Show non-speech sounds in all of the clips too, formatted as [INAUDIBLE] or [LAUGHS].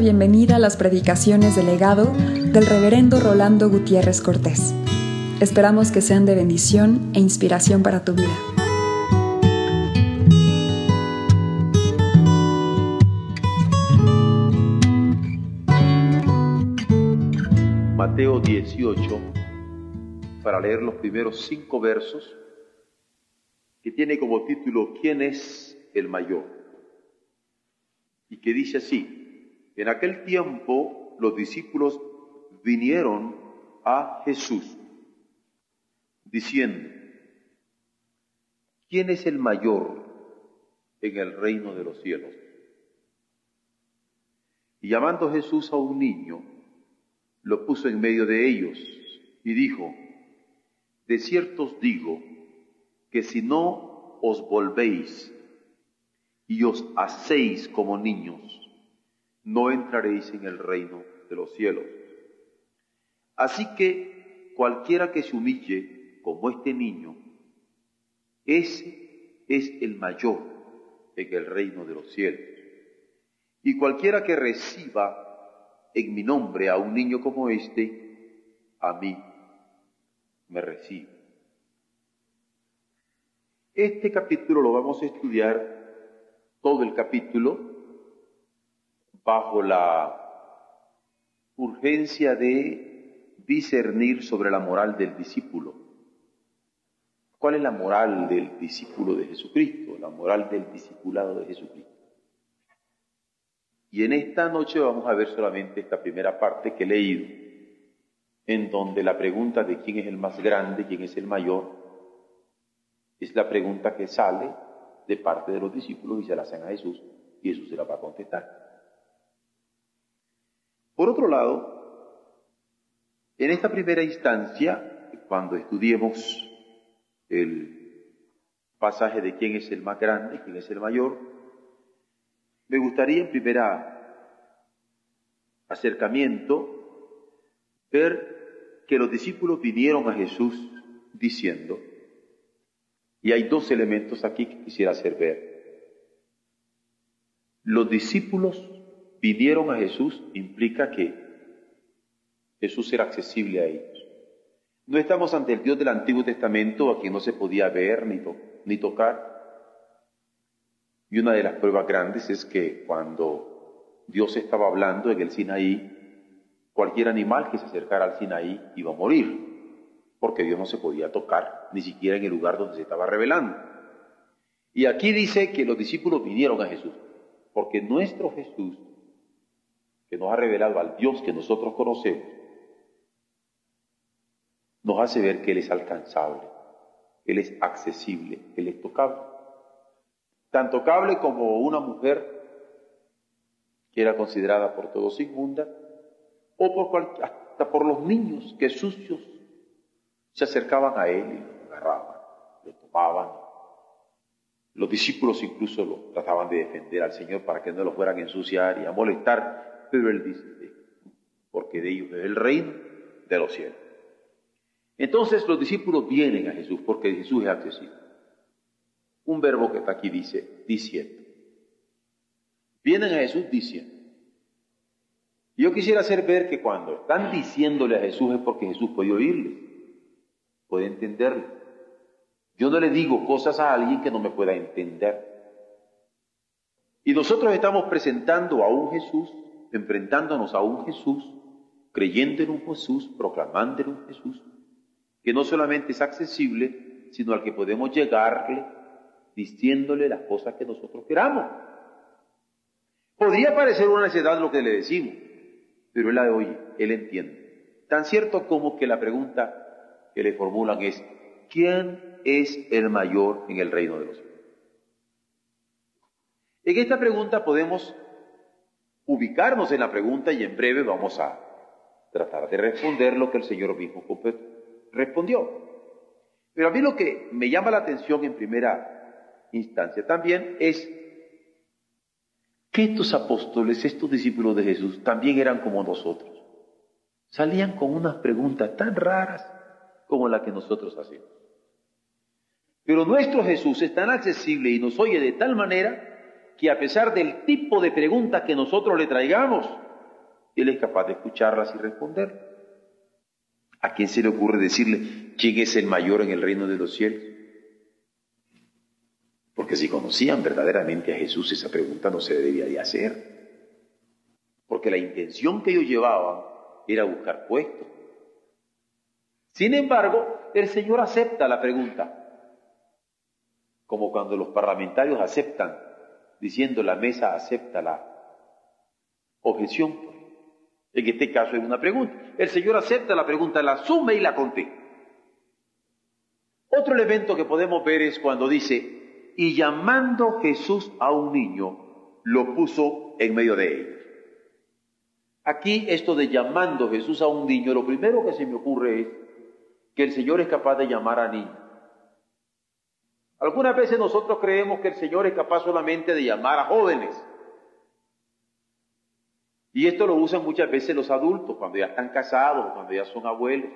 bienvenida a las predicaciones del legado del reverendo Rolando Gutiérrez Cortés. Esperamos que sean de bendición e inspiración para tu vida. Mateo 18, para leer los primeros cinco versos, que tiene como título ¿Quién es el mayor? y que dice así, en aquel tiempo los discípulos vinieron a Jesús diciendo, ¿quién es el mayor en el reino de los cielos? Y llamando Jesús a un niño, lo puso en medio de ellos y dijo, de cierto os digo que si no os volvéis y os hacéis como niños, no entraréis en el reino de los cielos. Así que cualquiera que se humille como este niño, ese es el mayor en el reino de los cielos. Y cualquiera que reciba en mi nombre a un niño como este, a mí me recibe. Este capítulo lo vamos a estudiar todo el capítulo bajo la urgencia de discernir sobre la moral del discípulo. ¿Cuál es la moral del discípulo de Jesucristo? La moral del discipulado de Jesucristo. Y en esta noche vamos a ver solamente esta primera parte que he leído, en donde la pregunta de quién es el más grande, quién es el mayor, es la pregunta que sale de parte de los discípulos y se la hacen a Jesús y Jesús se la va a contestar. Por otro lado, en esta primera instancia, cuando estudiemos el pasaje de quién es el más grande, quién es el mayor, me gustaría en primera acercamiento ver que los discípulos vinieron a Jesús diciendo, y hay dos elementos aquí que quisiera hacer ver. Los discípulos vinieron a Jesús implica que Jesús era accesible a ellos. No estamos ante el Dios del Antiguo Testamento a quien no se podía ver ni, ni tocar. Y una de las pruebas grandes es que cuando Dios estaba hablando en el Sinaí, cualquier animal que se acercara al Sinaí iba a morir porque Dios no se podía tocar, ni siquiera en el lugar donde se estaba revelando. Y aquí dice que los discípulos vinieron a Jesús, porque nuestro Jesús, que nos ha revelado al Dios que nosotros conocemos, nos hace ver que Él es alcanzable, Él es accesible, Él es tocable. Tan tocable como una mujer que era considerada por todos inmunda, o por hasta por los niños que sucios se acercaban a él y lo agarraban, lo tomaban. Los discípulos incluso lo trataban de defender al Señor para que no lo fueran a ensuciar y a molestar, pero él dice, porque de ellos es el reino de los cielos. Entonces los discípulos vienen a Jesús porque Jesús es accesible. Un verbo que está aquí dice, diciendo. Vienen a Jesús diciendo. Yo quisiera hacer ver que cuando están diciéndole a Jesús es porque Jesús puede oírles puede entenderlo. Yo no le digo cosas a alguien que no me pueda entender. Y nosotros estamos presentando a un Jesús, enfrentándonos a un Jesús, creyendo en un Jesús, proclamando en un Jesús, que no solamente es accesible, sino al que podemos llegarle diciéndole las cosas que nosotros queramos. Podría parecer una necesidad lo que le decimos, pero él la oye, él entiende. Tan cierto como que la pregunta que le formulan es, ¿quién es el mayor en el reino de los cielos? En esta pregunta podemos ubicarnos en la pregunta y en breve vamos a tratar de responder lo que el Señor mismo respondió. Pero a mí lo que me llama la atención en primera instancia también es que estos apóstoles, estos discípulos de Jesús, también eran como nosotros. Salían con unas preguntas tan raras como la que nosotros hacemos. Pero nuestro Jesús es tan accesible y nos oye de tal manera que a pesar del tipo de pregunta que nosotros le traigamos, Él es capaz de escucharlas y responder. ¿A quién se le ocurre decirle quién es el mayor en el reino de los cielos? Porque si conocían verdaderamente a Jesús, esa pregunta no se debía de hacer. Porque la intención que ellos llevaban era buscar puestos. Sin embargo, el Señor acepta la pregunta. Como cuando los parlamentarios aceptan, diciendo la mesa acepta la objeción. En este caso es una pregunta. El Señor acepta la pregunta, la asume y la contesta. Otro elemento que podemos ver es cuando dice, y llamando Jesús a un niño, lo puso en medio de ellos. Aquí esto de llamando Jesús a un niño, lo primero que se me ocurre es que el Señor es capaz de llamar a niños. Algunas veces nosotros creemos que el Señor es capaz solamente de llamar a jóvenes. Y esto lo usan muchas veces los adultos, cuando ya están casados, cuando ya son abuelos.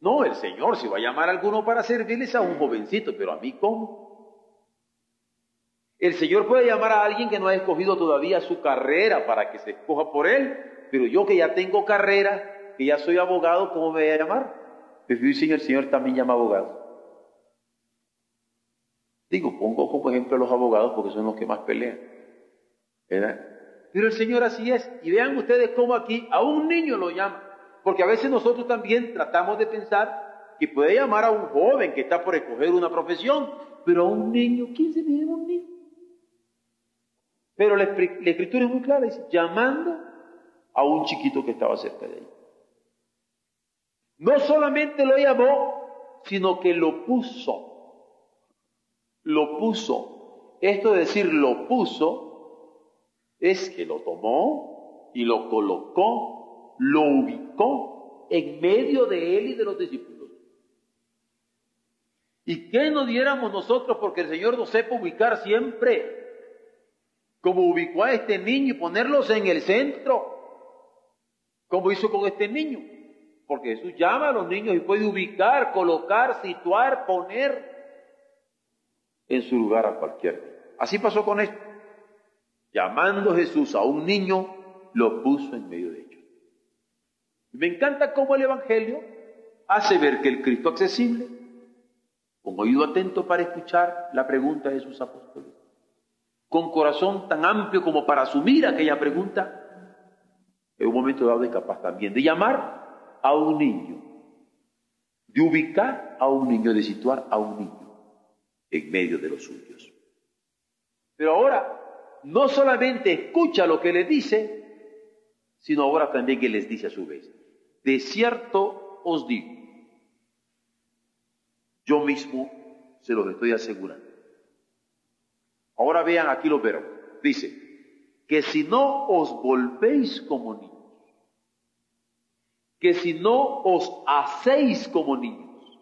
No, el Señor si va a llamar a alguno para servirles a un jovencito, pero a mí cómo. El Señor puede llamar a alguien que no ha escogido todavía su carrera para que se escoja por él, pero yo que ya tengo carrera, que ya soy abogado, ¿cómo me voy a llamar? Pues el Señor también llama abogado. Digo, pongo como ejemplo a los abogados porque son los que más pelean. ¿Verdad? Pero el Señor así es. Y vean ustedes cómo aquí a un niño lo llama. Porque a veces nosotros también tratamos de pensar que puede llamar a un joven que está por escoger una profesión, pero a un niño, ¿quién se pide un niño? Pero la, la, escritura es muy clara, dice, llamando a un chiquito que estaba cerca de él. No solamente lo llamó, sino que lo puso. Lo puso. Esto de decir lo puso es que lo tomó y lo colocó, lo ubicó en medio de él y de los discípulos. ¿Y qué nos diéramos nosotros porque el Señor nos sepa ubicar siempre? Como ubicó a este niño y ponerlos en el centro, como hizo con este niño. Porque Jesús llama a los niños y puede ubicar, colocar, situar, poner en su lugar a cualquier. Así pasó con esto llamando Jesús a un niño, lo puso en medio de ellos. Me encanta cómo el Evangelio hace ver que el Cristo accesible, con oído atento para escuchar la pregunta de sus apóstoles, con corazón tan amplio como para asumir aquella pregunta, en un momento dado es capaz también de llamar a un niño, de ubicar a un niño, de situar a un niño en medio de los suyos. Pero ahora no solamente escucha lo que le dice, sino ahora también que les dice a su vez, de cierto os digo, yo mismo se los estoy asegurando. Ahora vean aquí los verbos. Dice, que si no os volvéis como niños, que si no os hacéis como niños,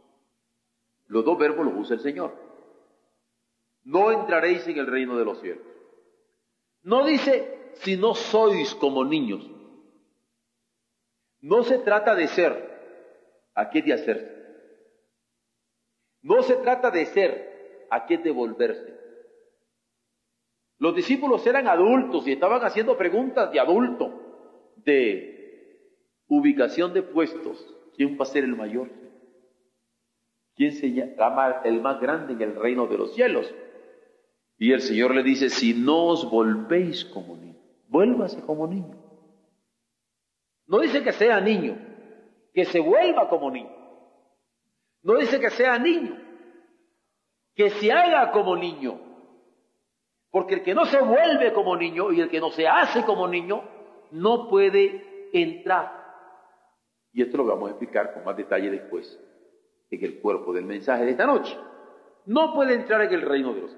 los dos verbos los usa el Señor, no entraréis en el reino de los cielos. No dice si no sois como niños. No se trata de ser, aquí de hacerse. No se trata de ser, aquí de volverse. Los discípulos eran adultos y estaban haciendo preguntas de adulto, de ubicación de puestos. ¿Quién va a ser el mayor? ¿Quién se llama el más grande en el reino de los cielos? Y el Señor le dice, si no os volvéis como niño, vuélvase como niño. No dice que sea niño, que se vuelva como niño. No dice que sea niño, que se haga como niño. Porque el que no se vuelve como niño y el que no se hace como niño, no puede entrar. Y esto lo vamos a explicar con más detalle después, en el cuerpo del mensaje de esta noche. No puede entrar en el reino de los.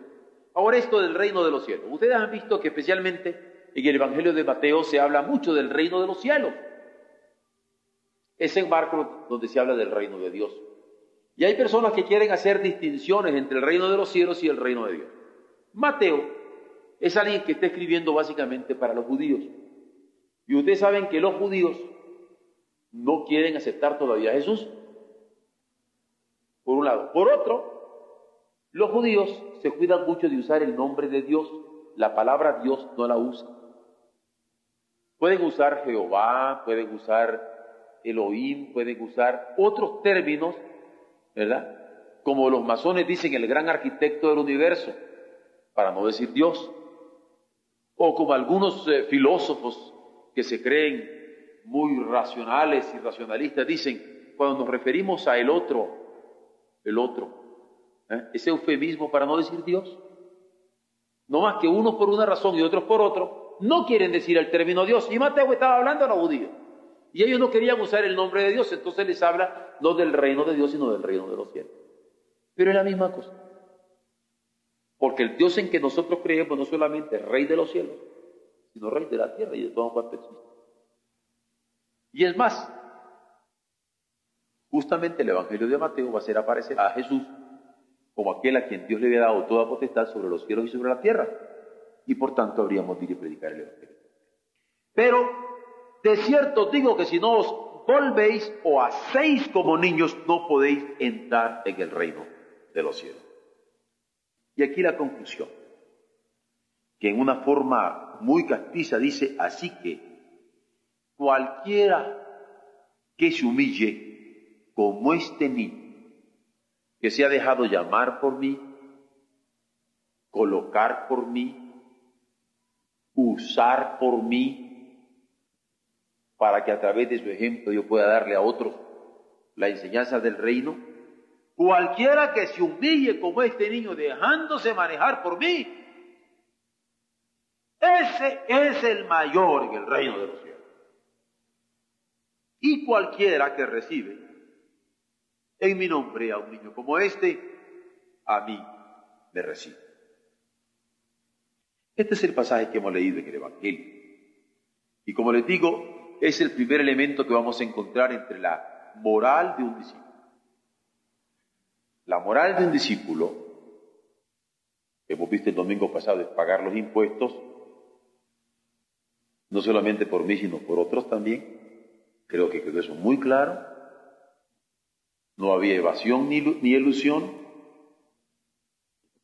Ahora esto del reino de los cielos. Ustedes han visto que especialmente en el Evangelio de Mateo se habla mucho del reino de los cielos. Es en Marco donde se habla del reino de Dios. Y hay personas que quieren hacer distinciones entre el reino de los cielos y el reino de Dios. Mateo es alguien que está escribiendo básicamente para los judíos. Y ustedes saben que los judíos no quieren aceptar todavía a Jesús. Por un lado. Por otro, los judíos se cuidan mucho de usar el nombre de Dios, la palabra Dios no la usan. Pueden usar Jehová, pueden usar Elohim, pueden usar otros términos, ¿verdad? Como los masones dicen el gran arquitecto del universo, para no decir Dios. O como algunos eh, filósofos que se creen muy racionales y racionalistas dicen, cuando nos referimos a el otro, el otro, ¿eh? ese eufemismo para no decir Dios. No más que unos por una razón y otros por otro, no quieren decir el término Dios. Y Mateo estaba hablando a los judíos. Y ellos no querían usar el nombre de Dios, entonces les habla no del reino de Dios, sino del reino de los cielos. Pero es la misma cosa. Porque el Dios en que nosotros creemos no solamente es Rey de los cielos, sino Rey de la tierra y de todo cuanto existe. Y es más, justamente el Evangelio de Mateo va a hacer aparecer a Jesús como aquel a quien Dios le había dado toda potestad sobre los cielos y sobre la tierra. Y por tanto habríamos de ir a predicar el Evangelio. Pero de cierto digo que si no os volvéis o hacéis como niños, no podéis entrar en el reino de los cielos. Y aquí la conclusión, que en una forma muy castiza dice, así que cualquiera que se humille como este niño, que se ha dejado llamar por mí, colocar por mí, usar por mí, para que a través de su ejemplo yo pueda darle a otros la enseñanza del reino, Cualquiera que se humille como este niño dejándose manejar por mí, ese es el mayor en el reino de los cielos. Y cualquiera que recibe en mi nombre a un niño como este, a mí me recibe. Este es el pasaje que hemos leído en el Evangelio. Y como les digo, es el primer elemento que vamos a encontrar entre la moral de un discípulo. La moral de un discípulo, hemos visto el domingo pasado, es pagar los impuestos, no solamente por mí, sino por otros también. Creo que quedó eso muy claro. No había evasión ni, ni ilusión.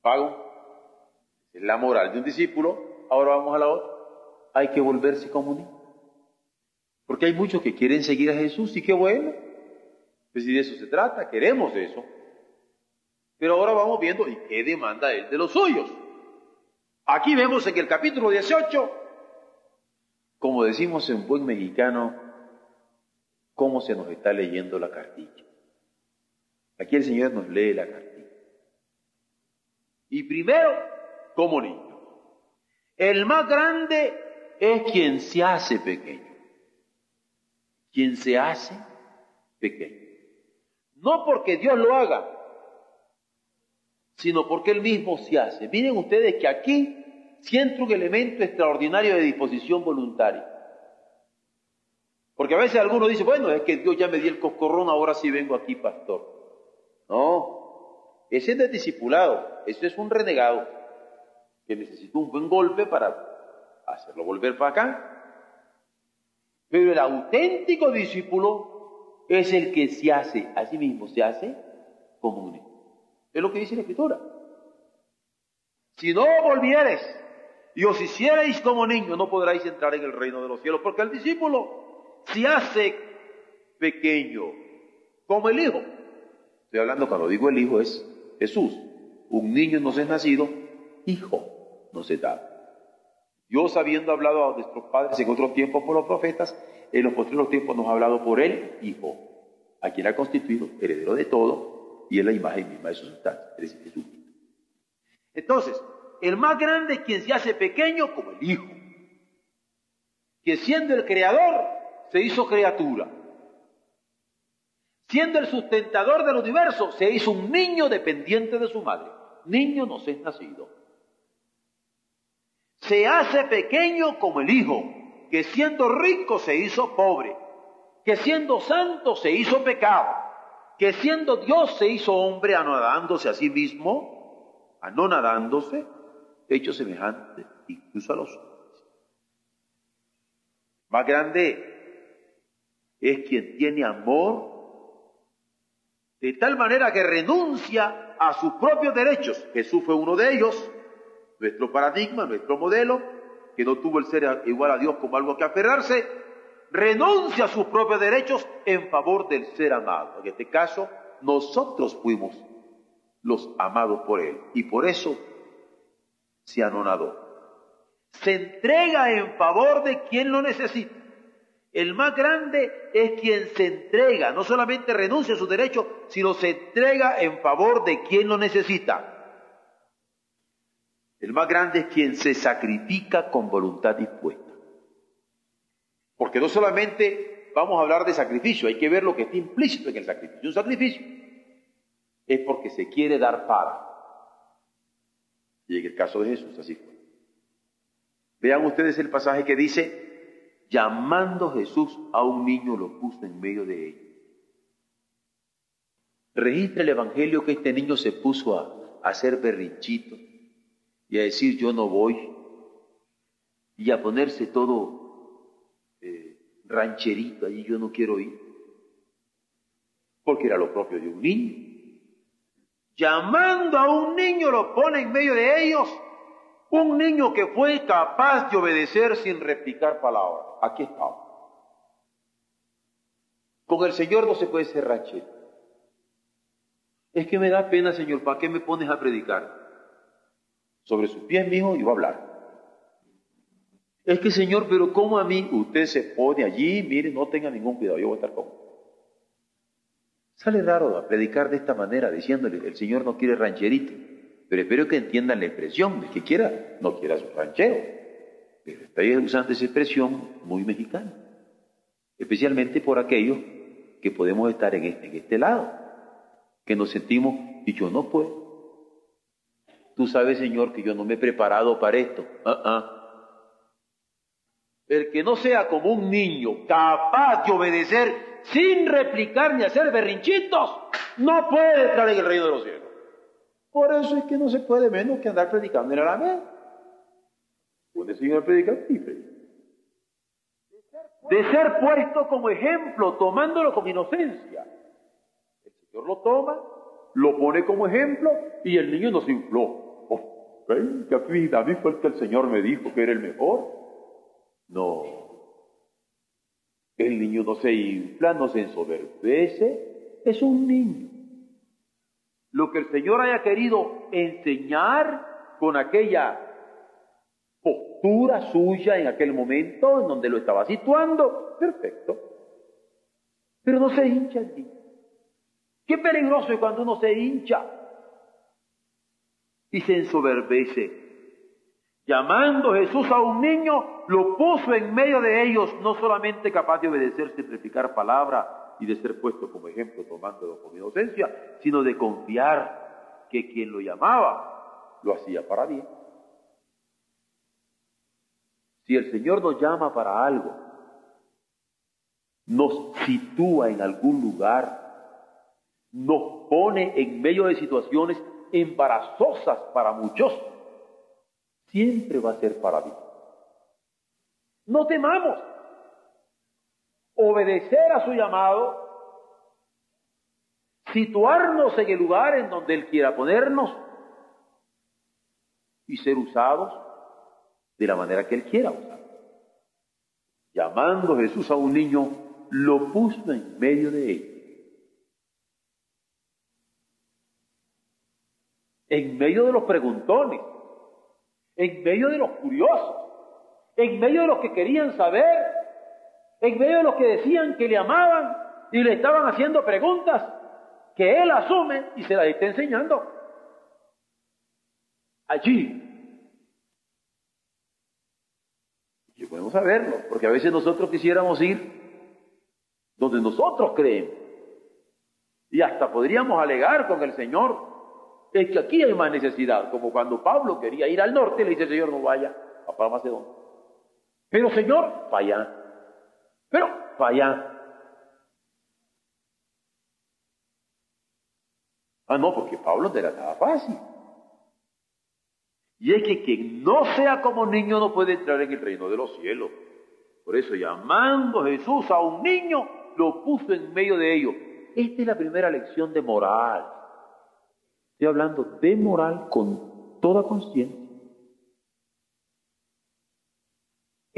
Pago. Es la moral de un discípulo. Ahora vamos a la otra. Hay que volverse comunista. Porque hay muchos que quieren seguir a Jesús y qué bueno. Pues si de eso se trata, queremos eso. Pero ahora vamos viendo y qué demanda él de los suyos. Aquí vemos en el capítulo 18, como decimos en buen mexicano, cómo se nos está leyendo la cartilla. Aquí el Señor nos lee la cartilla. Y primero, como niño. El más grande es quien se hace pequeño. Quien se hace pequeño. No porque Dios lo haga, sino porque Él mismo se hace. Miren ustedes que aquí siento un elemento extraordinario de disposición voluntaria. Porque a veces alguno dice, bueno, es que Dios ya me dio el coscorrón, ahora sí vengo aquí, pastor. No, ese es discipulado, ese es un renegado que necesita un buen golpe para hacerlo volver para acá. Pero el auténtico discípulo es el que se hace a sí mismo, se hace común. Es lo que dice la Escritura. Si no volvieres y os hicierais como niños, no podréis entrar en el reino de los cielos, porque el discípulo se hace pequeño, como el hijo. Estoy hablando cuando digo el hijo es Jesús. Un niño no se es nacido, hijo no se da. Dios habiendo hablado a nuestros padres en otros tiempos por los profetas, en los posteriores tiempos nos ha hablado por él, hijo, a quien ha constituido heredero de todo y es la imagen misma de su sustancia, es Jesús. Entonces, el más grande es quien se hace pequeño como el Hijo, que siendo el creador se hizo criatura, siendo el sustentador del universo se hizo un niño dependiente de su madre. Niño no se es nacido. Se hace pequeño como el Hijo, que siendo rico se hizo pobre, que siendo santo se hizo pecado que siendo Dios se hizo hombre anonadándose a sí mismo, anonadándose, hecho semejante incluso a los hombres. Más grande es quien tiene amor de tal manera que renuncia a sus propios derechos. Jesús fue uno de ellos, nuestro paradigma, nuestro modelo, que no tuvo el ser igual a Dios como algo que aferrarse, renuncia a sus propios derechos en favor del ser amado. En este caso, nosotros fuimos los amados por Él y por eso se anonadó. Se entrega en favor de quien lo necesita. El más grande es quien se entrega, no solamente renuncia a sus derechos, sino se entrega en favor de quien lo necesita. El más grande es quien se sacrifica con voluntad dispuesta. Porque no solamente vamos a hablar de sacrificio, hay que ver lo que está implícito en el sacrificio. Un sacrificio es porque se quiere dar para. Y en el caso de Jesús así fue. Vean ustedes el pasaje que dice, llamando Jesús a un niño lo puso en medio de ellos. Registra el Evangelio que este niño se puso a, hacer berrinchito y a decir yo no voy y a ponerse todo eh, rancherito allí, yo no quiero ir, porque era lo propio de un niño. Llamando a un niño lo pone en medio de ellos, un niño que fue capaz de obedecer sin replicar palabras. Aquí estaba. Con el Señor no se puede ser ranchero. Es que me da pena, Señor, ¿para qué me pones a predicar? sobre sus pies, mijo, y va a hablar. Es que, Señor, pero ¿cómo a mí? Usted se pone allí, mire, no tenga ningún cuidado, yo voy a estar con. Sale raro a predicar de esta manera, diciéndole, el Señor no quiere rancherito, pero espero que entiendan la expresión, de que quiera, no quiera su ranchero, pero está usando esa expresión muy mexicana, especialmente por aquellos que podemos estar en este, en este lado, que nos sentimos, y yo no puedo, Tú sabes, Señor, que yo no me he preparado para esto. Ah. El que no sea como un niño capaz de obedecer sin replicar ni hacer berrinchitos, no puede entrar en el reino de los cielos. Por eso es que no se puede menos que andar predicando en la vez. Puede Señor predicar De ser puesto como ejemplo, tomándolo como inocencia. El Señor lo toma, lo pone como ejemplo y el niño no se infló. ¿Ven? Que aquí fue el que el Señor me dijo que era el mejor. No. El niño no se infla, no se ensoberbece. Es un niño. Lo que el Señor haya querido enseñar con aquella postura suya en aquel momento en donde lo estaba situando, perfecto. Pero no se hincha el niño. Qué peligroso es cuando uno se hincha y se ensoberbece. Llamando Jesús a un niño, lo puso en medio de ellos, no solamente capaz de obedecer sin palabra y de ser puesto como ejemplo tomándolo con inocencia, sino de confiar que quien lo llamaba lo hacía para bien. Si el Señor nos llama para algo, nos sitúa en algún lugar, nos pone en medio de situaciones embarazosas para muchos, siempre va a ser para mí. No temamos obedecer a su llamado, situarnos en el lugar en donde Él quiera ponernos y ser usados de la manera que Él quiera usar. Llamando Jesús a un niño, lo puso en medio de él en medio de los preguntones, en medio de los curiosos, en medio de los que querían saber, en medio de los que decían que le amaban y le estaban haciendo preguntas que él asume y se las está enseñando. Allí. Y podemos saberlo, porque a veces nosotros quisiéramos ir donde nosotros creemos. Y hasta podríamos alegar con el Señor es que aquí hay más necesidad, como cuando Pablo quería ir al norte, le dice, Señor, no vaya a Macedonia. Pero Señor, vaya. Pero vaya. Ah, no, porque Pablo te la estaba fácil. Y es que quien no sea como niño no puede entrar en el reino de los cielos. Por eso llamando Jesús a un niño, lo puso en medio de ellos. Esta es la primera lección de moral. Estoy hablando de moral con toda conciencia.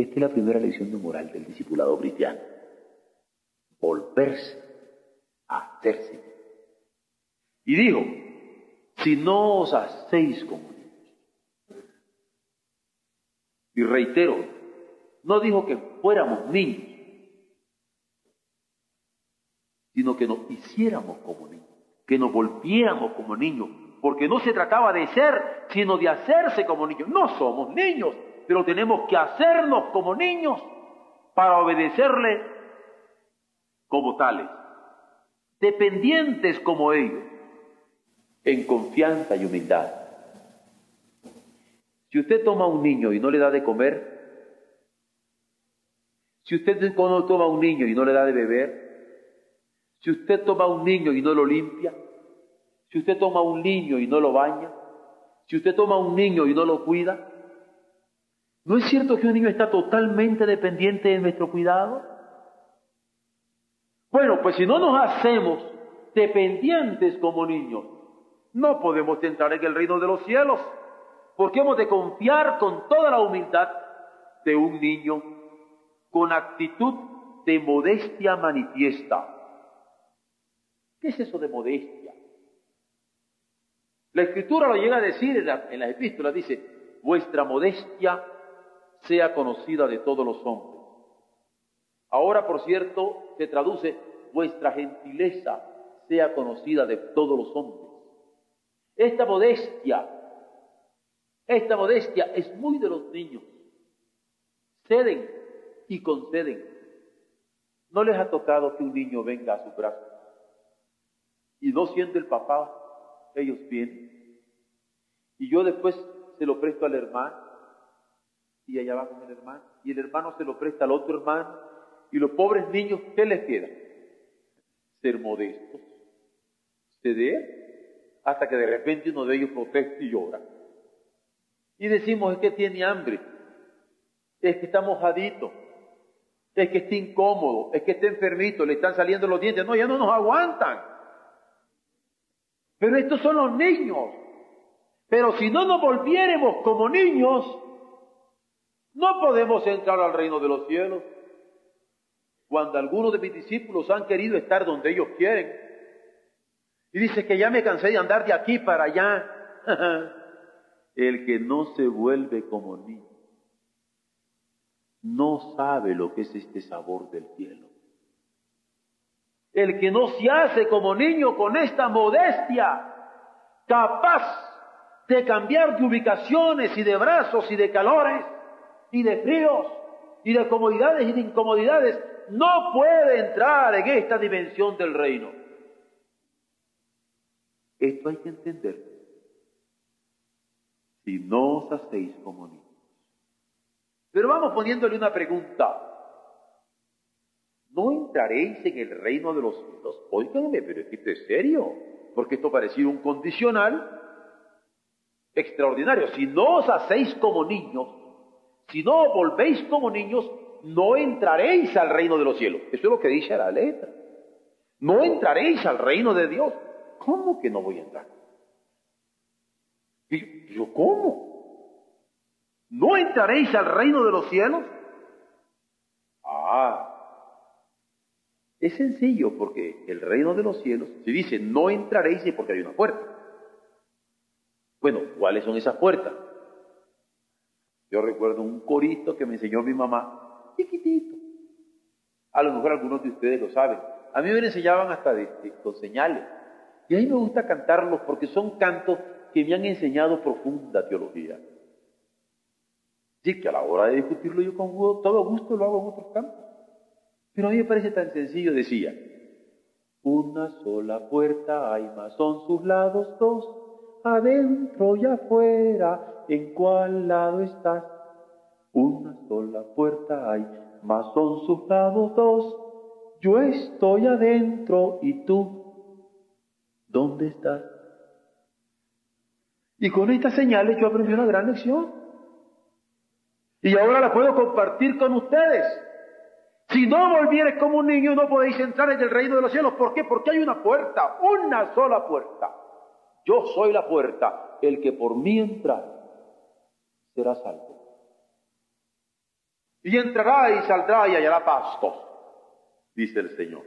Esta es la primera lección de moral del discipulado cristiano. Volverse a hacerse. Y dijo, si no os hacéis como niños. Y reitero, no dijo que fuéramos niños, sino que nos hiciéramos como niños, que nos volviéramos como niños, porque no se trataba de ser, sino de hacerse como niños. No somos niños, pero tenemos que hacernos como niños para obedecerle como tales, dependientes como ellos, en confianza y humildad. Si usted toma a un niño y no le da de comer, si usted toma a un niño y no le da de beber, si usted toma a un niño y no lo limpia, si usted toma a un niño y no lo baña, si usted toma a un niño y no lo cuida, ¿no es cierto que un niño está totalmente dependiente de nuestro cuidado? Bueno, pues si no nos hacemos dependientes como niños, no podemos entrar en el reino de los cielos, porque hemos de confiar con toda la humildad de un niño, con actitud de modestia manifiesta. ¿Qué es eso de modestia? La escritura lo llega a decir en, las epístolas, dice, vuestra modestia sea conocida de todos los hombres. Ahora, por cierto, se traduce, vuestra gentileza sea conocida de todos los hombres. Esta modestia, esta modestia es muy de los niños. Ceden y conceden. ¿No les ha tocado que un niño venga a su brazo y no siendo el papá, ellos vienen. Y yo después se lo presto al hermano y allá va con el hermano. Y el hermano se lo presta al otro hermano. Y los pobres niños, ¿qué les queda? Ser modestos, ceder, hasta que de repente uno de ellos protesta y llora. Y decimos, es que tiene hambre, es que está mojadito, es que está incómodo, es que está enfermito, le están saliendo los dientes. No, ya no nos aguantan. Pero estos son los niños. Pero si no nos volviéramos como niños, no podemos entrar al reino de los cielos. Cuando algunos de mis discípulos han querido estar donde ellos quieren, y dice que ya me cansé de andar de aquí para allá, [LAUGHS] el que no se vuelve como niño, no sabe lo que es este sabor del cielo. El que no se hace como niño con esta modestia, capaz de cambiar de ubicaciones y de brazos y de calores y de fríos y de comodidades y de incomodidades, no puede entrar en esta dimensión del reino. Esto hay que entender. Si no os hacéis como niños. Pero vamos poniéndole una pregunta no entraréis en el reino de los cielos. Óiganme, pero es que esto es serio, porque esto parecido un condicional extraordinario. Si no os hacéis como niños, si no volvéis como niños, no entraréis al reino de los cielos. Eso es lo que dice la letra. No entraréis al reino de Dios. ¿Cómo que no voy a entrar? Yo, ¿cómo? ¿No entraréis al reino de los cielos? Ah, es sencillo porque el reino de los cielos, se dice, no entraréis es porque hay una puerta. Bueno, ¿cuáles son esas puertas? Yo recuerdo un corito que me enseñó mi mamá, chiquitito. A lo mejor algunos de ustedes lo saben. A mí me enseñaban hasta con señales. Y a mí me gusta cantarlos porque son cantos que me han enseñado profunda teología. Sí, que a la hora de discutirlo yo con todo gusto lo hago en otros campos. Pero a mí me parece tan sencillo, decía, una sola puerta hay, más son sus lados dos, adentro y afuera, ¿en cuál lado estás? Una sola puerta hay, más son sus lados dos, yo estoy adentro y tú, ¿dónde estás? Y con estas señales yo aprendí una gran lección. Y ahora la puedo compartir con ustedes. Si no volvieres como un niño, no podéis entrar en el reino de los cielos. ¿Por qué? Porque hay una puerta, una sola puerta. Yo soy la puerta. El que por mí entra será salvo. Y entrará y saldrá y hallará pastos, dice el Señor.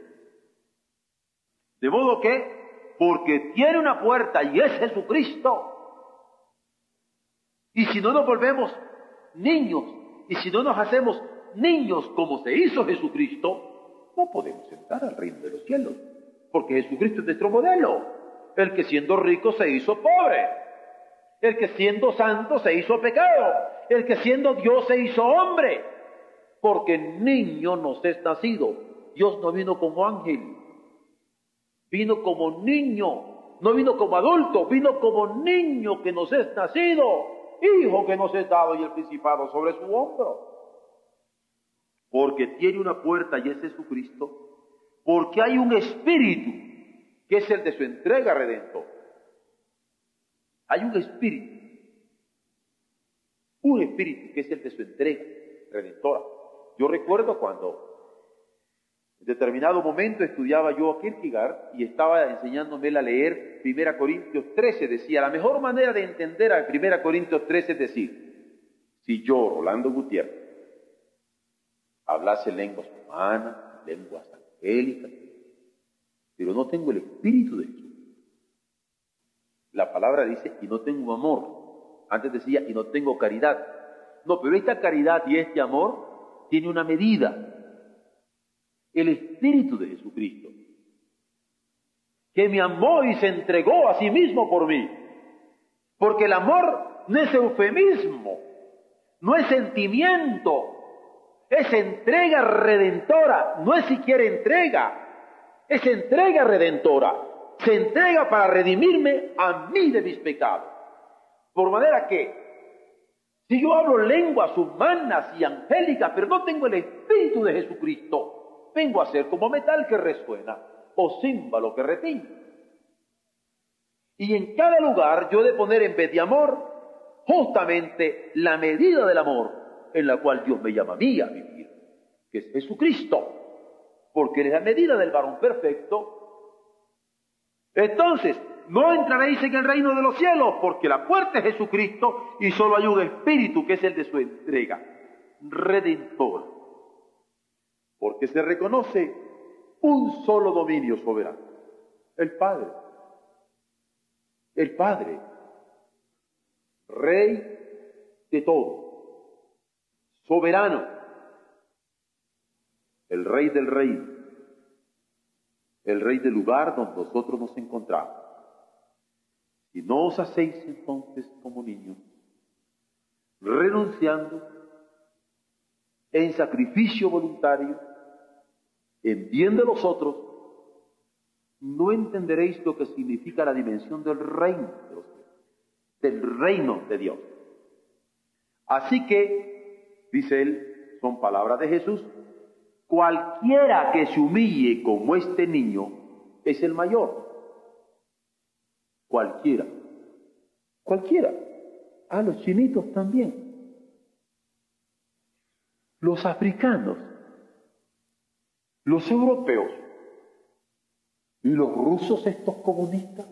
De modo que, porque tiene una puerta y es Jesucristo, y si no nos volvemos niños, y si no nos hacemos niños como se hizo Jesucristo, no podemos entrar al reino de los cielos, porque Jesucristo es nuestro modelo, el que siendo rico se hizo pobre, el que siendo santo se hizo pecado, el que siendo Dios se hizo hombre, porque niño nos es nacido. Dios no vino como ángel, vino como niño, no vino como adulto, vino como niño que nos es nacido, hijo que nos es dado y el principado sobre su hombro. Porque tiene una puerta y es Jesucristo, porque hay un espíritu que es el de su entrega redentor. Hay un espíritu, un espíritu que es el de su entrega redentora. Yo recuerdo cuando en determinado momento estudiaba yo a Kierkegaard y estaba enseñándome a leer 1 Corintios 13. Decía, la mejor manera de entender a 1 Corintios 13 es decir, si yo, Rolando Gutiérrez, hablase lenguas humanas, lenguas angélicas, pero no tengo el espíritu de Dios. La palabra dice, y no tengo amor. Antes decía, y no tengo caridad. No, pero esta caridad y este amor tiene una medida. El Espíritu de Jesucristo, que me amó y se entregó a sí mismo por mí. Porque el amor no es eufemismo, no es sentimiento, es entrega redentora, no es siquiera entrega, es entrega redentora. Se entrega para redimirme a mí de mis pecados. Por manera que si yo hablo lenguas humanas y angélicas, pero no tengo el Espíritu de Jesucristo, vengo a ser como metal que resuena o címbalo que retiñe. Y en cada lugar yo he de poner en vez de amor justamente la medida del amor en la cual Dios me llama a mí a vivir, que es Jesucristo, porque es la medida del varón perfecto. Entonces, no entraréis en el reino de los cielos, porque la puerta es Jesucristo y solo hay un espíritu que es el de su entrega, redentor. Porque se reconoce un solo dominio soberano, el Padre. El Padre, Rey de todo, soberano, el Rey del reino, el Rey del lugar donde nosotros nos encontramos. Y no os hacéis entonces como niños, renunciando en sacrificio voluntario, en bien de los otros, no entenderéis lo que significa la dimensión del reino de del reino de Dios. Así que, dice él, son palabras de Jesús, cualquiera que se humille como este niño es el mayor Cualquiera. Cualquiera. A los chinitos también. Los africanos. Los europeos. Y los rusos estos comunistas.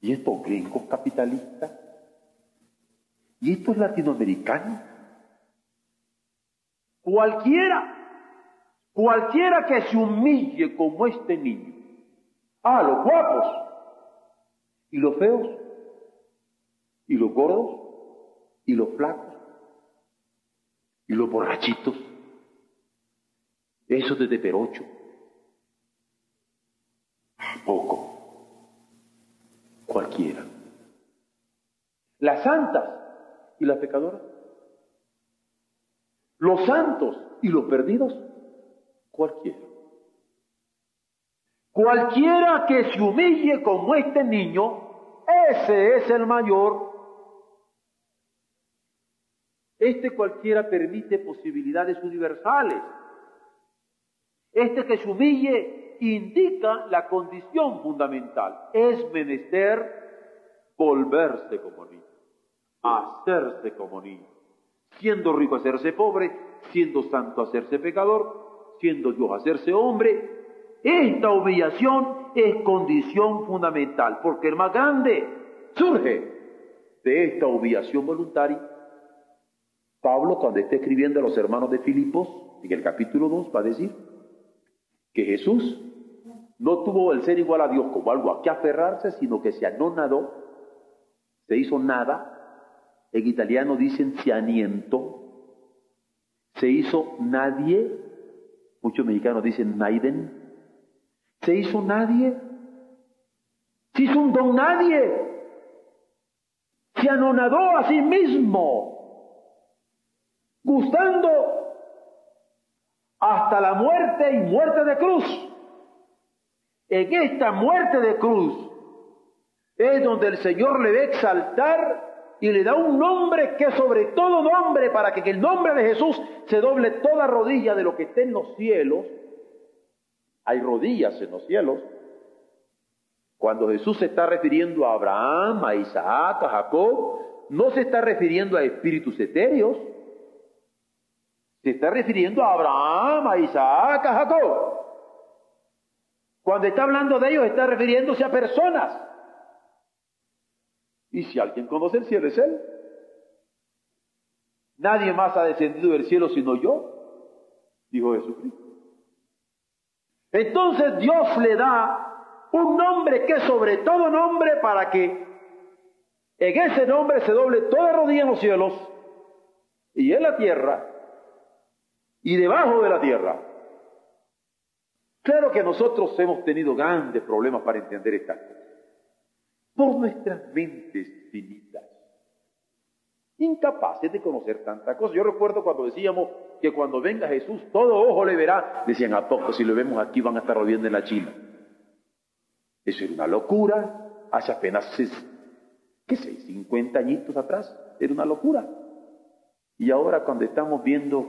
Y estos gringos capitalistas. Y estos latinoamericanos. Cualquiera. Cualquiera que se humille como este niño. Ah, los guapos y los feos, y los gordos, y los flacos, y los borrachitos, esos de perocho. Poco, cualquiera. Las santas y las pecadoras. Los santos y los perdidos, cualquiera. Cualquiera que se humille como este niño, ese es el mayor. Este cualquiera permite posibilidades universales. Este que se humille indica la condición fundamental. Es menester volverse como niño, hacerse como niño. Siendo rico hacerse pobre, siendo santo hacerse pecador, siendo Dios hacerse hombre, esta humillación es condición fundamental, porque el más grande surge de esta humillación voluntaria. Pablo, cuando esté escribiendo a los hermanos de Filipos, en el capítulo 2, va a decir que Jesús no tuvo el ser igual a Dios como algo a que aferrarse, sino que se anonadó, se hizo nada. En italiano dicen se aniento, se hizo nadie, muchos mexicanos dicen naiden, se hizo nadie, se hizo un don nadie, se anonadó a sí mismo, gustando hasta la muerte y muerte de cruz. En esta muerte de cruz es donde el Señor le a exaltar y le da un nombre que sobre todo nombre para que el nombre de Jesús se doble toda rodilla de lo que esté en los cielos. Hay rodillas en los cielos. Cuando Jesús se está refiriendo a Abraham, a Isaac, a Jacob, no se está refiriendo a espíritus etéreos. Se está refiriendo a Abraham, a Isaac, a Jacob. Cuando está hablando de ellos, está refiriéndose a personas. Y si alguien conoce el cielo, es Él. Nadie más ha descendido del cielo sino yo, dijo Jesucristo. Entonces Dios le da un nombre que es sobre todo nombre para que en ese nombre se doble toda rodilla en los cielos y en la tierra y debajo de la tierra Claro que nosotros hemos tenido grandes problemas para entender estas. Por nuestras mentes finitas. Incapaces de conocer tanta cosa. Yo recuerdo cuando decíamos que cuando venga Jesús todo ojo le verá. Decían, ¿a poco si lo vemos aquí van a estar rodeando en la China? Eso era una locura. Hace apenas, qué sé, 50 añitos atrás. Era una locura. Y ahora cuando estamos viendo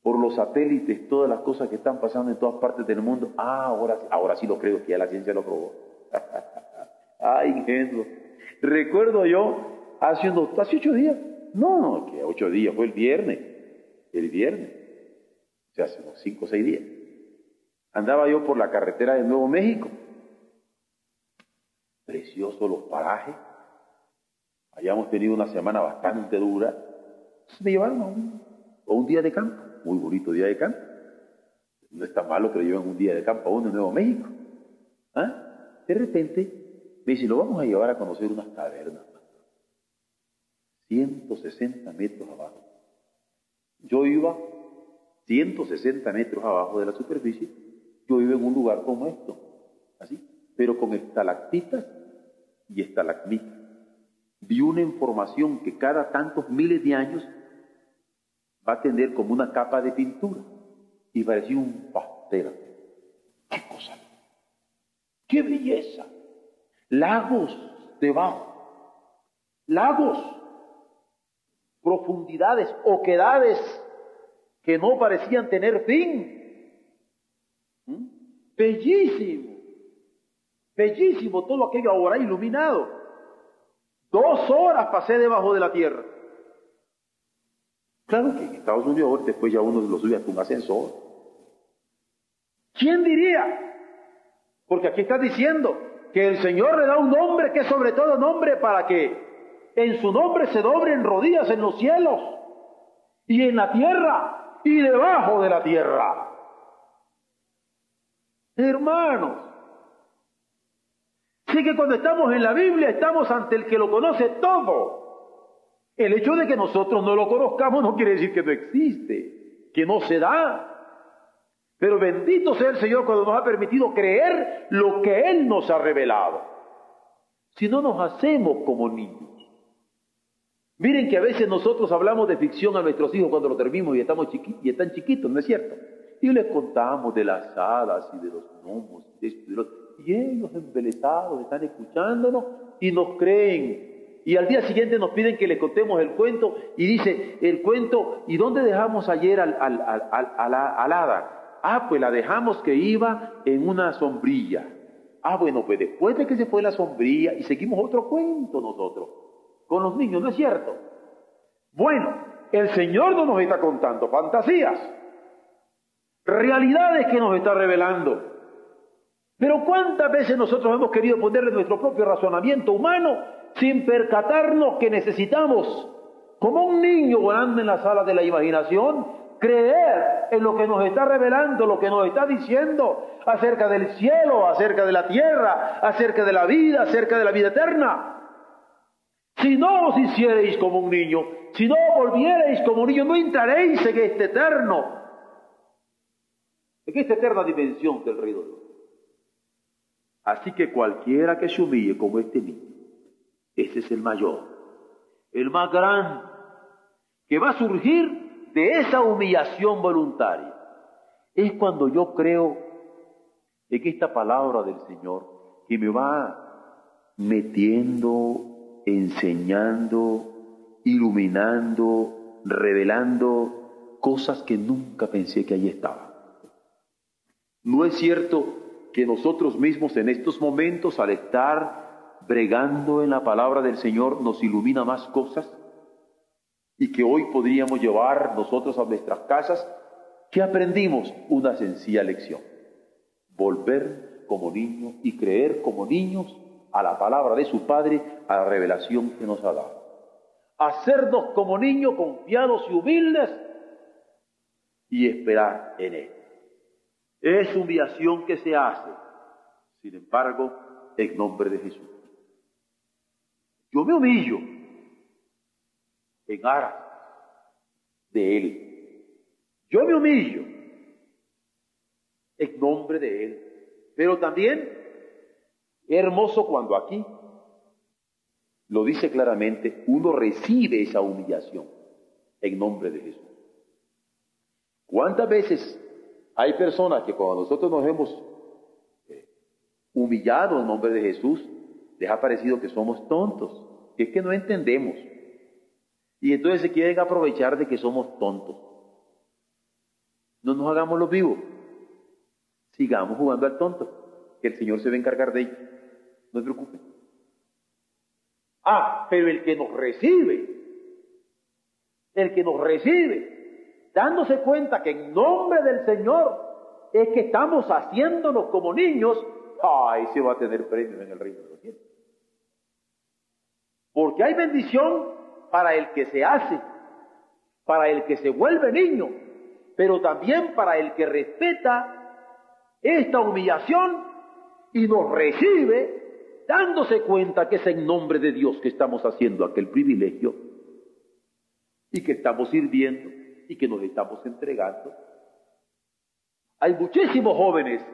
por los satélites, todas las cosas que están pasando en todas partes del mundo. Ah, ahora, ahora sí lo creo, que ya la ciencia lo probó. [LAUGHS] Ay, ingenuo. Recuerdo yo, hace, unos, hace ocho días, no, que ocho días, fue el viernes, el viernes, o sea, hace unos cinco o seis días. Andaba yo por la carretera de Nuevo México. Precioso los parajes. Hayamos tenido una semana bastante dura. Me llevaron a un, a un día de campo muy bonito día de campo. No está malo que lo lleven un día de campo a uno en Nuevo México. ¿Ah? De repente me dice, lo vamos a llevar a conocer unas cavernas. 160 metros abajo. Yo iba 160 metros abajo de la superficie, yo iba en un lugar como esto, así, pero con estalactitas y estalagmitas. Vi una información que cada tantos miles de años va a tener como una capa de pintura y parecía un pastel. ¡Qué cosa! ¡Qué belleza! Lagos debajo, lagos, profundidades, oquedades que no parecían tener fin. ¿Mm? Bellísimo, bellísimo todo aquello ahora iluminado. Dos horas pasé debajo de la tierra. Claro que en Estados Unidos después ya uno lo sube a un ascensor. ¿Quién diría? Porque aquí está diciendo que el Señor le da un nombre que es sobre todo nombre para que en su nombre se doblen rodillas en los cielos y en la tierra y debajo de la tierra. Hermanos, sí que cuando estamos en la Biblia estamos ante el que lo conoce todo. El hecho de que nosotros no lo conozcamos no quiere decir que no existe, que no se da. Pero bendito sea el Señor cuando nos ha permitido creer lo que Él nos ha revelado. Si no nos hacemos como niños. Miren que a veces nosotros hablamos de ficción a nuestros hijos cuando lo terminamos y, estamos chiquitos, y están chiquitos, ¿no es cierto? Y les contamos de las hadas y de los gnomos y de esto y de Y ellos embelesados están escuchándonos y nos creen y al día siguiente nos piden que les contemos el cuento y dice el cuento, ¿y dónde dejamos ayer al, al, al, al hada? Ah, pues la dejamos que iba en una sombrilla. Ah, bueno, pues después de que se fue la sombrilla y seguimos otro cuento nosotros, con los niños, ¿no es cierto? Bueno, el Señor no nos está contando fantasías, realidades que nos está revelando. Pero ¿cuántas veces nosotros hemos querido ponerle nuestro propio razonamiento humano sin percatarnos que necesitamos como un niño volando en la sala de la imaginación, creer en lo que nos está revelando, lo que nos está diciendo acerca del cielo, acerca de la tierra, acerca de la vida, acerca de la vida eterna. Si no os hicierais como un niño, si no volvierais como un niño, no entraréis en este eterno, en esta eterna dimensión del reino de. Así que cualquiera que se humille como este niño, ese es el mayor, el más grande, que va a surgir de esa humillación voluntaria. Es cuando yo creo en esta palabra del Señor que me va metiendo, enseñando, iluminando, revelando cosas que nunca pensé que allí estaban. No es cierto que nosotros mismos en estos momentos, al estar bregando en la palabra del Señor, nos ilumina más cosas y que hoy podríamos llevar nosotros a nuestras casas, que aprendimos una sencilla lección. Volver como niños y creer como niños a la palabra de su Padre, a la revelación que nos ha dado. Hacernos como niños confiados y humildes y esperar en Él. Es humillación que se hace, sin embargo, en nombre de Jesús. Yo me humillo en aras de Él. Yo me humillo en nombre de Él. Pero también hermoso cuando aquí lo dice claramente, uno recibe esa humillación en nombre de Jesús. ¿Cuántas veces hay personas que cuando nosotros nos hemos eh, humillado en nombre de Jesús, les ha parecido que somos tontos, que es que no entendemos. Y entonces se quieren aprovechar de que somos tontos. No nos hagamos los vivos. Sigamos jugando al tonto, que el Señor se va a encargar de ello. No se preocupen. Ah, pero el que nos recibe, el que nos recibe, dándose cuenta que en nombre del Señor es que estamos haciéndonos como niños, ay, se va a tener premios en el reino de los cielos. Porque hay bendición para el que se hace, para el que se vuelve niño, pero también para el que respeta esta humillación y nos recibe dándose cuenta que es en nombre de Dios que estamos haciendo aquel privilegio y que estamos sirviendo y que nos estamos entregando. Hay muchísimos jóvenes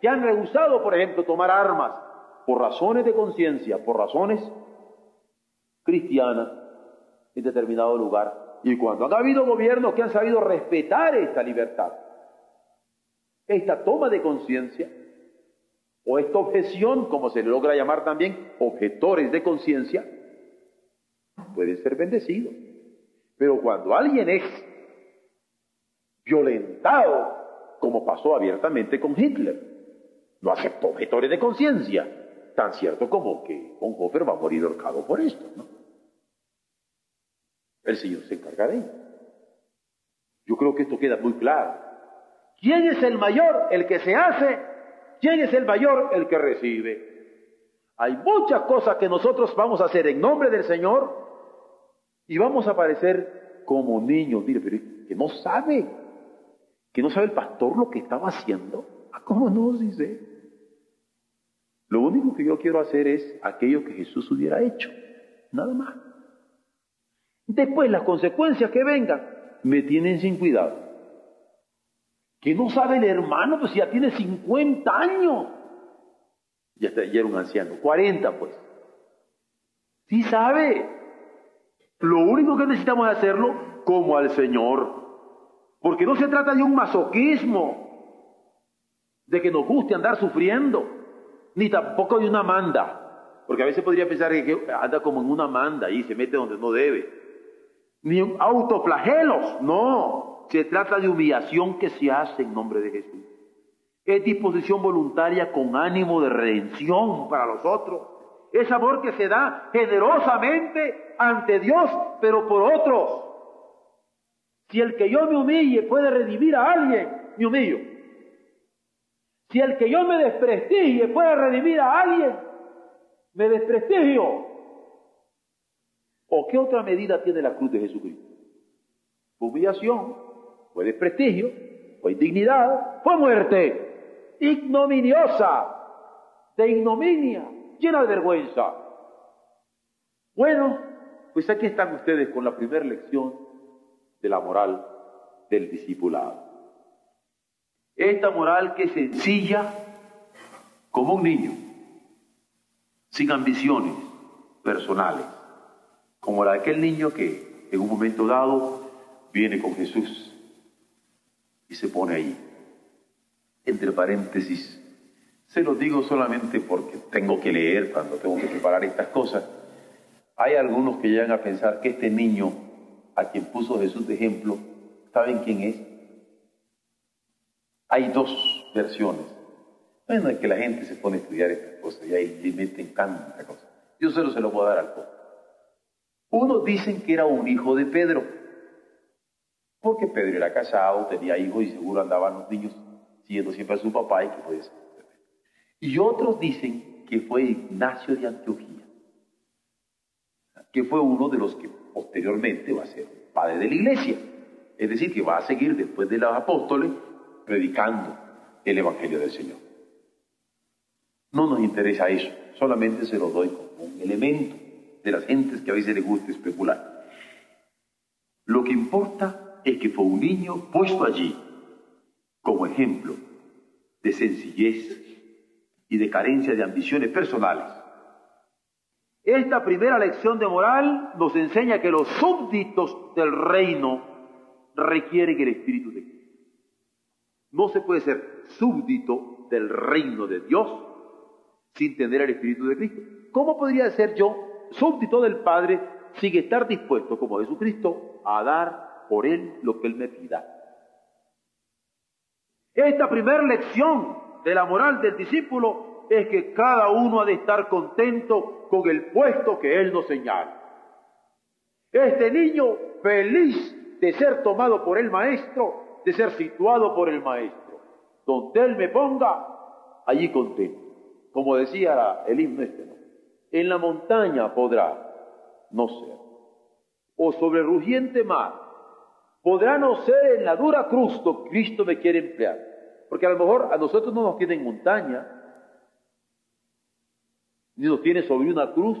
que han rehusado, por ejemplo, tomar armas por razones de conciencia, por razones cristianas en determinado lugar. Y cuando han habido gobiernos que han sabido respetar esta libertad, esta toma de conciencia, o esta objeción, como se le logra llamar también, objetores de conciencia, pueden ser bendecidos. Pero cuando alguien es violentado, como pasó abiertamente con Hitler. No aceptó objetores de conciencia, tan cierto como que Bonhoeffer va a morir ahorcado por esto, ¿no? El Señor se encarga de ello. Yo creo que esto queda muy claro. ¿Quién es el mayor? El que se hace. ¿Quién es el mayor? El que recibe. Hay muchas cosas que nosotros vamos a hacer en nombre del Señor y vamos a parecer como niños. Mire, pero que no sabe que no sabe el pastor lo que estaba haciendo. Ah, ¿Cómo no? Dice. Lo único que yo quiero hacer es aquello que Jesús hubiera hecho. Nada más. Después las consecuencias que vengan me tienen sin cuidado. Que no sabe el hermano, pues ya tiene 50 años. Ya, está, ya era un anciano, 40 pues. Sí sabe. Lo único que necesitamos es hacerlo como al Señor. Porque no se trata de un masoquismo, de que nos guste andar sufriendo, ni tampoco de una manda. Porque a veces podría pensar que anda como en una manda y se mete donde no debe. Ni autoflagelos, no. Se trata de humillación que se hace en nombre de Jesús. Es disposición voluntaria con ánimo de redención para los otros. Es amor que se da generosamente ante Dios, pero por otros. Si el que yo me humille puede redimir a alguien, me humillo. Si el que yo me desprestigie puede redimir a alguien, me desprestigio. ¿O qué otra medida tiene la cruz de Jesucristo? Fue humillación, fue desprestigio, fue indignidad, fue muerte, ignominiosa, de ignominia, llena de vergüenza. Bueno, pues aquí están ustedes con la primera lección de la moral del discipulado. Esta moral que es sencilla como un niño, sin ambiciones personales, como la de aquel niño que en un momento dado viene con Jesús y se pone ahí. Entre paréntesis, se lo digo solamente porque tengo que leer cuando tengo que preparar estas cosas. Hay algunos que llegan a pensar que este niño a quien puso Jesús de ejemplo, ¿saben quién es? Hay dos versiones. Bueno, es que la gente se pone a estudiar estas cosas y ahí le meten tanta cosa. Yo solo se lo a dar al poco. Unos dicen que era un hijo de Pedro, porque Pedro era casado, tenía hijos y seguro andaban los niños siguiendo siempre a su papá y que fue. Y otros dicen que fue Ignacio de Antioquía, que fue uno de los que posteriormente va a ser padre de la iglesia. Es decir, que va a seguir después de los apóstoles predicando el Evangelio del Señor. No nos interesa eso, solamente se lo doy como un elemento de las gentes que a veces les gusta especular. Lo que importa es que fue un niño puesto allí como ejemplo de sencillez y de carencia de ambiciones personales. Esta primera lección de moral nos enseña que los súbditos del reino requieren el Espíritu de Cristo. No se puede ser súbdito del reino de Dios sin tener el Espíritu de Cristo. ¿Cómo podría ser yo súbdito del Padre sin estar dispuesto, como Jesucristo, a dar por Él lo que Él me pida? Esta primera lección de la moral del discípulo es que cada uno ha de estar contento con el puesto que Él nos señala. Este niño feliz de ser tomado por el maestro, de ser situado por el maestro. Donde Él me ponga, allí contento. Como decía el himno este, en la montaña podrá no ser, o sobre rugiente mar, podrá no ser en la dura cruz que Cristo me quiere emplear. Porque a lo mejor a nosotros no nos tiene en montaña, ni nos tiene sobre una cruz,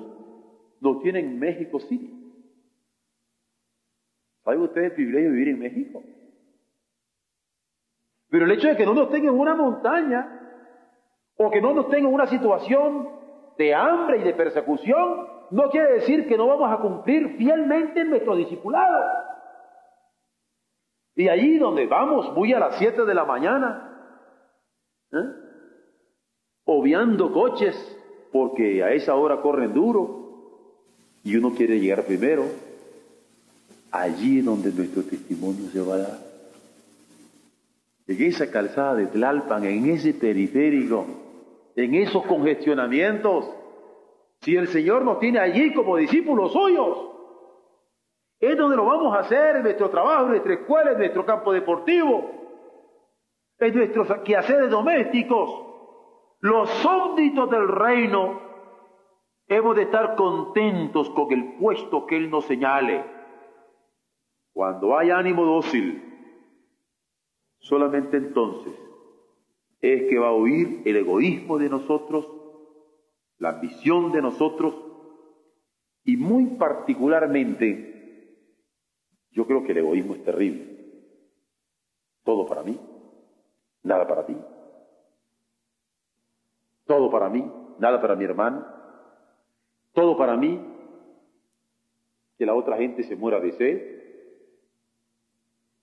nos tiene en México City. ¿Saben ustedes el privilegio de vivir en México? Pero el hecho de que no nos tengan en una montaña, o que no nos tengan en una situación de hambre y de persecución, no quiere decir que no vamos a cumplir fielmente nuestro discipulado. Y allí donde vamos, muy a las 7 de la mañana, ¿Eh? obviando coches, porque a esa hora corren duro y uno quiere llegar primero, allí donde nuestro testimonio se va a dar. En esa calzada de Tlalpan, en ese periférico, en esos congestionamientos, si el Señor nos tiene allí como discípulos suyos, es donde lo vamos a hacer en nuestro trabajo, en nuestra escuela, en nuestro campo deportivo, en nuestros quehaceres domésticos, los súbditos del reino, hemos de estar contentos con el puesto que Él nos señale. Cuando hay ánimo dócil, solamente entonces es que va a huir el egoísmo de nosotros, la ambición de nosotros y muy particularmente, yo creo que el egoísmo es terrible. Todo para mí, nada para ti. Todo para mí, nada para mi hermano. Todo para mí, que la otra gente se muera de sed.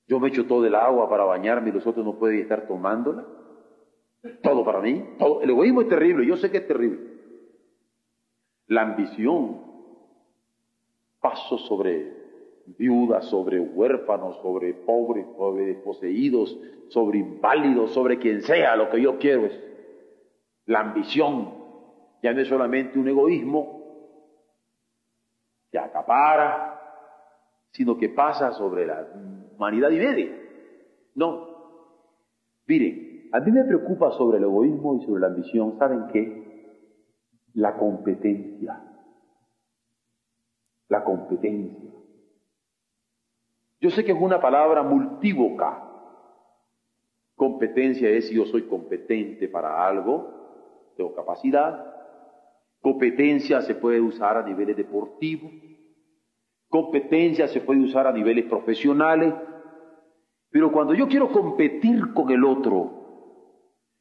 Yo me echo todo el agua para bañarme y los otros no pueden estar tomándola. Todo para mí. El egoísmo es terrible, yo sé que es terrible. La ambición, paso sobre viudas, sobre huérfanos, sobre pobres, sobre desposeídos, sobre inválidos, sobre quien sea, lo que yo quiero es la ambición. Ya no es solamente un egoísmo que acapara, sino que pasa sobre la humanidad y media. No. Miren, a mí me preocupa sobre el egoísmo y sobre la ambición, ¿saben qué? La competencia la competencia. Yo sé que es una palabra multívoca. Competencia es si yo soy competente para algo, tengo capacidad. Competencia se puede usar a niveles deportivos. Competencia se puede usar a niveles profesionales. Pero cuando yo quiero competir con el otro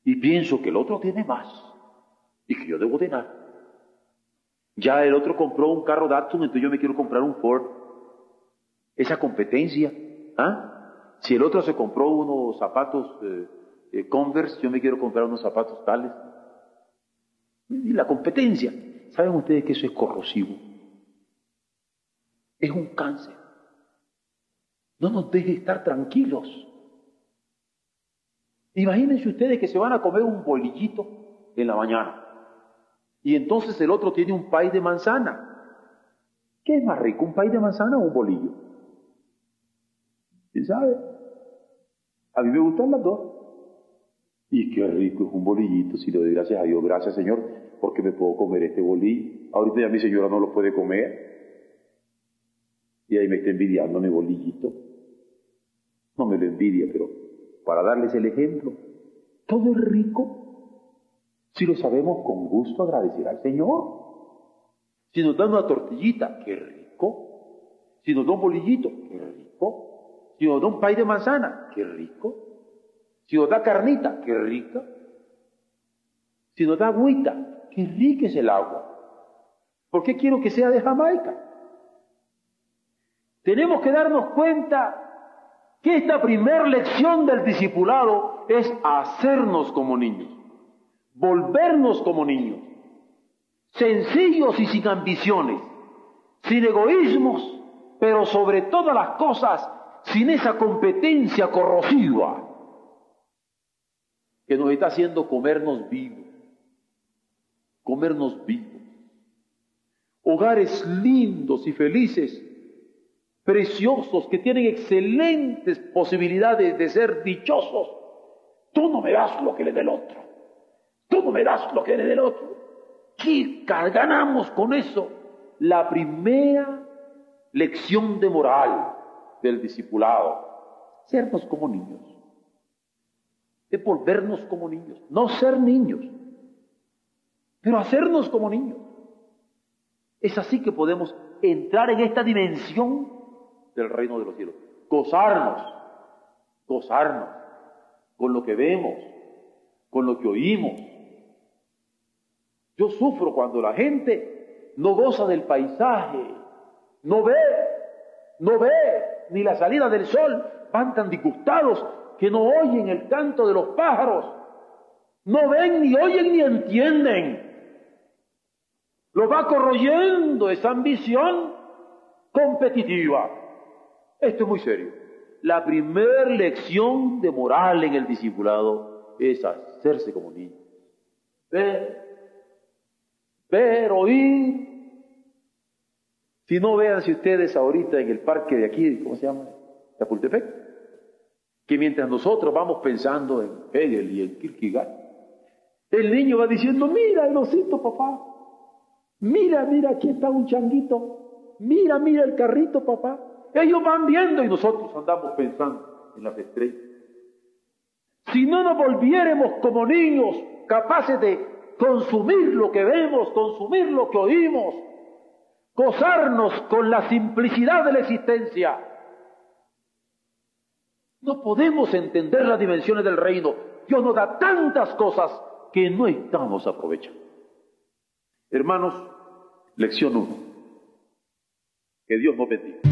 y pienso que el otro tiene más y que yo debo tener, ya el otro compró un carro Datsun, entonces yo me quiero comprar un Ford. Esa competencia, ¿ah? Si el otro se compró unos zapatos eh, eh, Converse, yo me quiero comprar unos zapatos tales. Y la competencia, ¿saben ustedes que eso es corrosivo? Es un cáncer. No nos deje estar tranquilos. Imagínense ustedes que se van a comer un bolillito en la mañana. Y entonces el otro tiene un pay de manzana. ¿Qué es más rico, un pay de manzana o un bolillo? ¿Quién sabe? A mí me gustan las dos. Y qué rico es un bolillito, si le doy gracias a Dios, gracias Señor, porque me puedo comer este bolillo. Ahorita ya mi señora no lo puede comer. Y ahí me está envidiando mi bolillito. No me lo envidia, pero para darles el ejemplo, todo es rico si lo sabemos con gusto agradecer al Señor. Si nos dan una tortillita, qué rico. Si nos da un bolillito, qué rico. Si nos da un pay de manzana, qué rico. Si nos da carnita, qué rica. Si nos da agüita, qué rica es el agua. ¿Por qué quiero que sea de Jamaica? Tenemos que darnos cuenta que esta primera lección del discipulado es hacernos como niños volvernos como niños, sencillos y sin ambiciones, sin egoísmos, pero sobre todas las cosas sin esa competencia corrosiva que nos está haciendo comernos vivos, comernos vivos. Hogares lindos y felices, preciosos, que tienen excelentes posibilidades de ser dichosos. Tú no me das lo que le dé el otro. Tú no me das lo que eres del otro. ¿Qué ganamos con eso? La primera lección de moral del discipulado. Sernos como niños. Es volvernos como niños. No ser niños, pero hacernos como niños. Es así que podemos entrar en esta dimensión del reino de los cielos. Gozarnos, gozarnos con lo que vemos, con lo que oímos, yo sufro cuando la gente no goza del paisaje, no ve, no ve ni la salida del sol, van tan disgustados que no oyen el canto de los pájaros, no ven, ni oyen, ni entienden. Lo va corroyendo esa ambición competitiva. Esto es muy serio. La primera lección de moral en el discipulado es hacerse como niño. Ver, ver, oír. Si no, véanse ustedes ahorita en el parque de aquí, ¿cómo se llama? Chapultepec. Que mientras nosotros vamos pensando en Hegel y en Kierkegaard, el niño va diciendo, mira el osito, papá. Mira, mira, aquí está un changuito. Mira, mira el carrito, papá. Ellos van viendo y nosotros andamos pensando en las estrellas. Si no nos volviéramos como niños capaces de consumir lo que vemos, consumir lo que oímos, gozarnos con la simplicidad de la existencia. No podemos entender las dimensiones del reino. Dios nos da tantas cosas que no estamos aprovechando. Hermanos, lección 1. Que Dios nos bendiga.